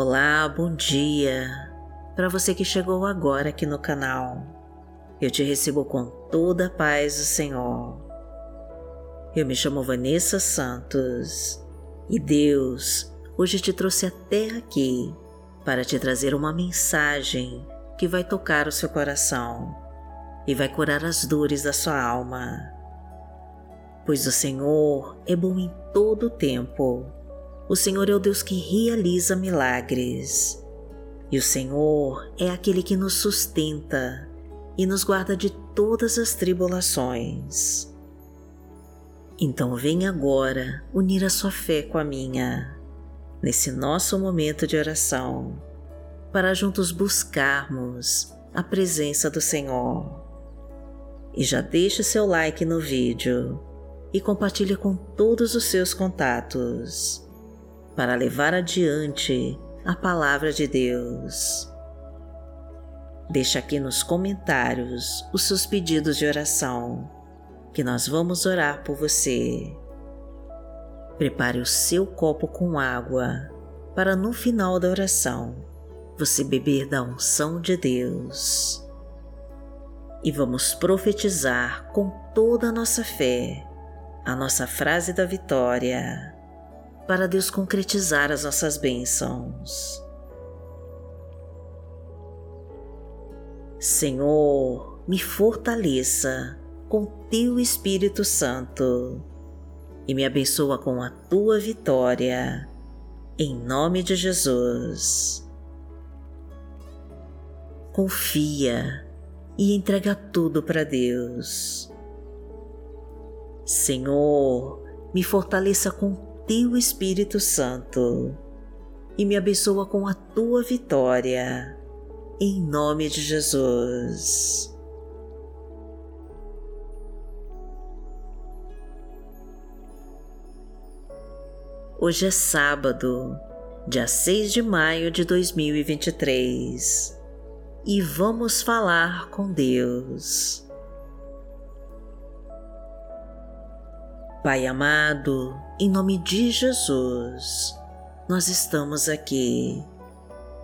Olá, bom dia para você que chegou agora aqui no canal. Eu te recebo com toda a paz do Senhor. Eu me chamo Vanessa Santos e Deus hoje te trouxe até aqui para te trazer uma mensagem que vai tocar o seu coração e vai curar as dores da sua alma. Pois o Senhor é bom em todo o tempo o Senhor é o Deus que realiza milagres. E o Senhor é aquele que nos sustenta e nos guarda de todas as tribulações. Então vem agora unir a sua fé com a minha, nesse nosso momento de oração, para juntos buscarmos a presença do Senhor. E já deixe seu like no vídeo e compartilhe com todos os seus contatos para levar adiante a palavra de Deus. Deixa aqui nos comentários os seus pedidos de oração, que nós vamos orar por você. Prepare o seu copo com água para no final da oração você beber da unção de Deus. E vamos profetizar com toda a nossa fé a nossa frase da vitória para Deus concretizar as nossas bênçãos. Senhor, me fortaleça com Teu Espírito Santo e me abençoa com a Tua vitória, em nome de Jesus. Confia e entrega tudo para Deus. Senhor, me fortaleça com teu Espírito Santo e me abençoa com a tua vitória, em nome de Jesus. Hoje é sábado, dia 6 de maio de 2023 e vamos falar com Deus. Pai amado, em nome de Jesus, nós estamos aqui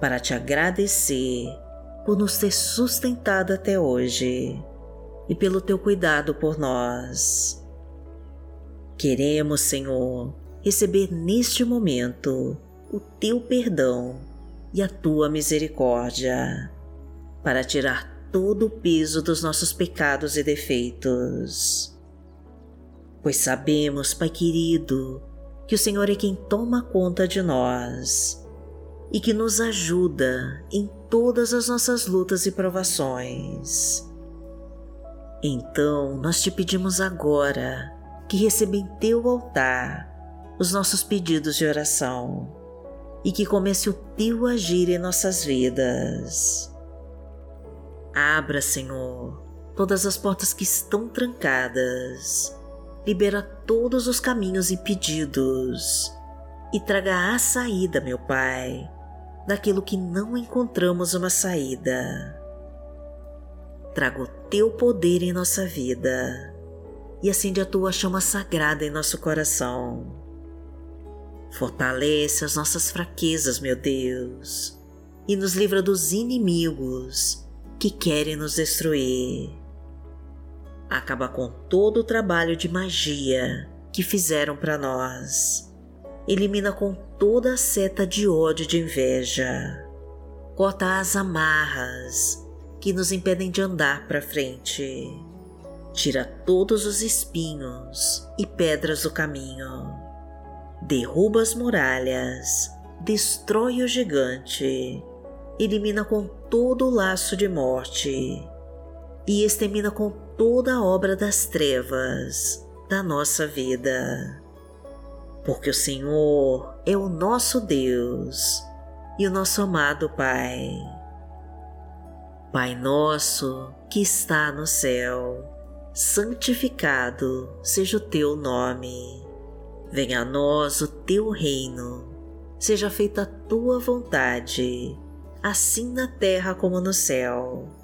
para te agradecer por nos ter sustentado até hoje e pelo teu cuidado por nós. Queremos, Senhor, receber neste momento o teu perdão e a tua misericórdia para tirar todo o peso dos nossos pecados e defeitos pois sabemos, Pai querido, que o Senhor é quem toma conta de nós e que nos ajuda em todas as nossas lutas e provações. Então, nós te pedimos agora que receba em teu altar os nossos pedidos de oração e que comece o teu agir em nossas vidas. Abra, Senhor, todas as portas que estão trancadas libera todos os caminhos impedidos e traga a saída, meu Pai, daquilo que não encontramos uma saída. Traga o teu poder em nossa vida e acende a tua chama sagrada em nosso coração. Fortalece as nossas fraquezas, meu Deus, e nos livra dos inimigos que querem nos destruir acaba com todo o trabalho de magia que fizeram para nós. Elimina com toda a seta de ódio e de inveja. Corta as amarras que nos impedem de andar para frente. Tira todos os espinhos e pedras do caminho. Derruba as muralhas, destrói o gigante, elimina com todo o laço de morte e extermina com toda a obra das trevas da nossa vida. Porque o Senhor é o nosso Deus e o nosso amado Pai. Pai nosso que está no céu, santificado seja o teu nome. Venha a nós o teu reino, seja feita a tua vontade, assim na terra como no céu.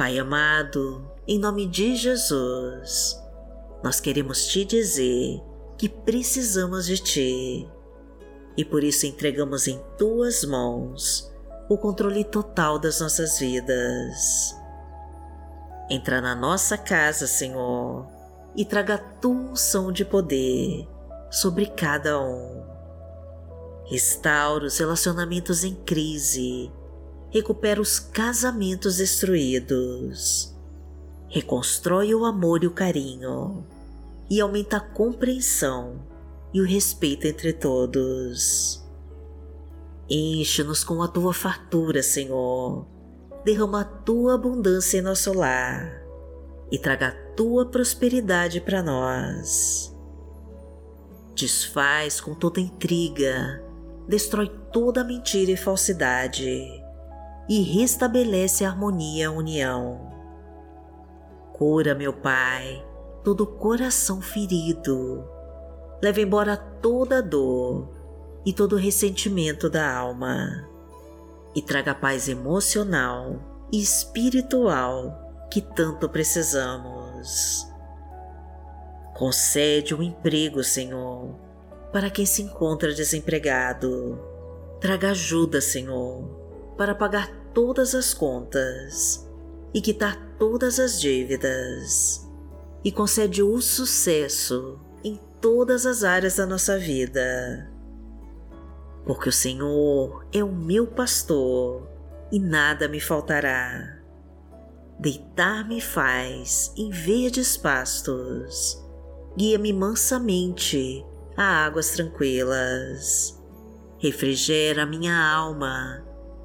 Pai amado, em nome de Jesus, nós queremos te dizer que precisamos de ti e por isso entregamos em tuas mãos o controle total das nossas vidas. Entra na nossa casa, Senhor, e traga a tua unção de poder sobre cada um. Restaura os relacionamentos em crise, recupera os casamentos destruídos, reconstrói o amor e o carinho e aumenta a compreensão e o respeito entre todos. Enche-nos com a tua fartura, Senhor. Derrama a tua abundância em nosso lar e traga a tua prosperidade para nós. Desfaz com toda intriga, destrói toda mentira e falsidade e restabelece a harmonia e a união. Cura, meu Pai, todo coração ferido leva embora toda dor e todo ressentimento da alma e traga paz emocional e espiritual que tanto precisamos. Concede um emprego, Senhor, para quem se encontra desempregado. Traga ajuda, Senhor, para pagar todas as contas e quitar todas as dívidas. E concede o sucesso todas as áreas da nossa vida. Porque o Senhor é o meu pastor e nada me faltará. Deitar-me faz em verdes pastos, guia-me mansamente a águas tranquilas. Refrigera minha alma,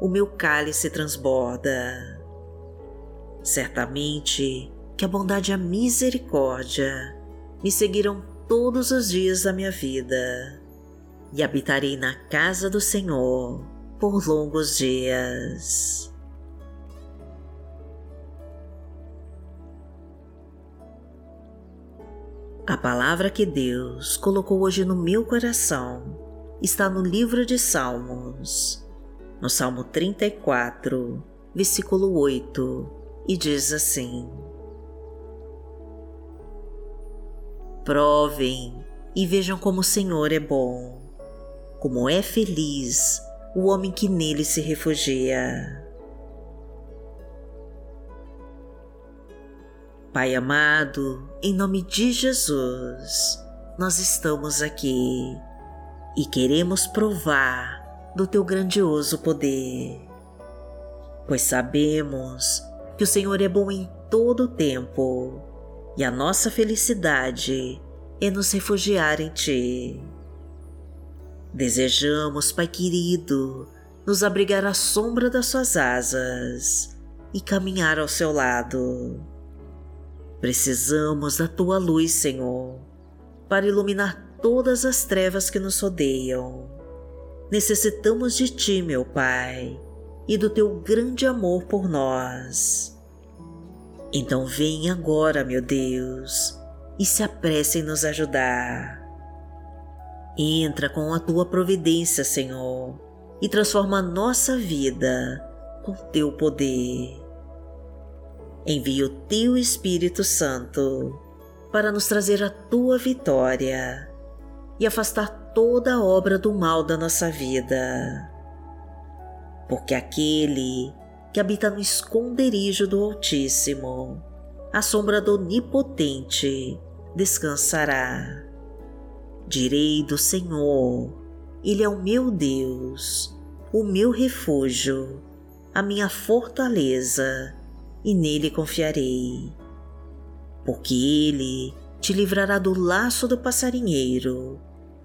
o meu cálice transborda. Certamente que a bondade e a misericórdia me seguirão todos os dias da minha vida e habitarei na casa do Senhor por longos dias. A palavra que Deus colocou hoje no meu coração está no livro de Salmos, no Salmo 34, versículo 8, e diz assim: Provem e vejam como o Senhor é bom, como é feliz o homem que nele se refugia. Pai amado, em nome de Jesus, nós estamos aqui e queremos provar do teu grandioso poder, pois sabemos que o Senhor é bom em todo o tempo e a nossa felicidade é nos refugiar em Ti. Desejamos, Pai querido, nos abrigar à sombra das Suas asas e caminhar ao Seu lado. Precisamos da Tua luz, Senhor, para iluminar todas as trevas que nos rodeiam. Necessitamos de Ti, meu Pai, e do Teu grande amor por nós. Então vem agora, meu Deus, e se apresse em nos ajudar. Entra com a tua providência, Senhor, e transforma a nossa vida com teu poder. Envia o teu Espírito Santo para nos trazer a tua vitória e afastar toda a obra do mal da nossa vida. Porque aquele que habita no esconderijo do Altíssimo, a sombra do Onipotente descansará. Direi do Senhor, Ele é o meu Deus, o meu refúgio, a minha fortaleza, e nele confiarei. Porque ele te livrará do laço do passarinheiro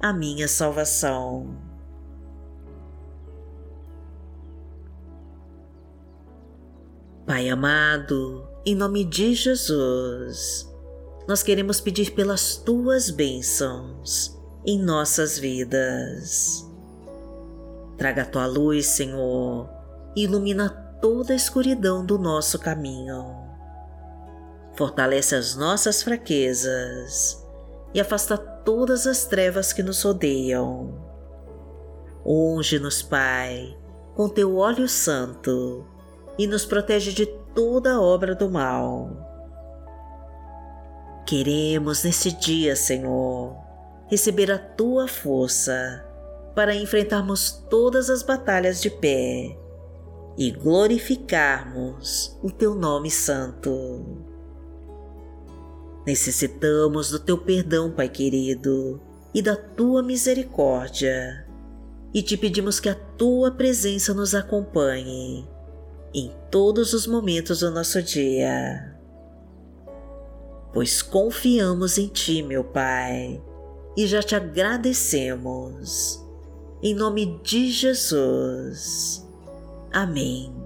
a minha salvação. Pai amado, em nome de Jesus, nós queremos pedir pelas tuas bênçãos em nossas vidas. Traga a tua luz, Senhor, e ilumina toda a escuridão do nosso caminho fortalece as nossas fraquezas e afasta todas as trevas que nos rodeiam. Unge-nos, Pai, com teu óleo santo e nos protege de toda obra do mal. Queremos nesse dia, Senhor, receber a tua força para enfrentarmos todas as batalhas de pé e glorificarmos o teu nome santo. Necessitamos do teu perdão, Pai querido, e da tua misericórdia, e te pedimos que a tua presença nos acompanhe em todos os momentos do nosso dia. Pois confiamos em ti, meu Pai, e já te agradecemos. Em nome de Jesus. Amém.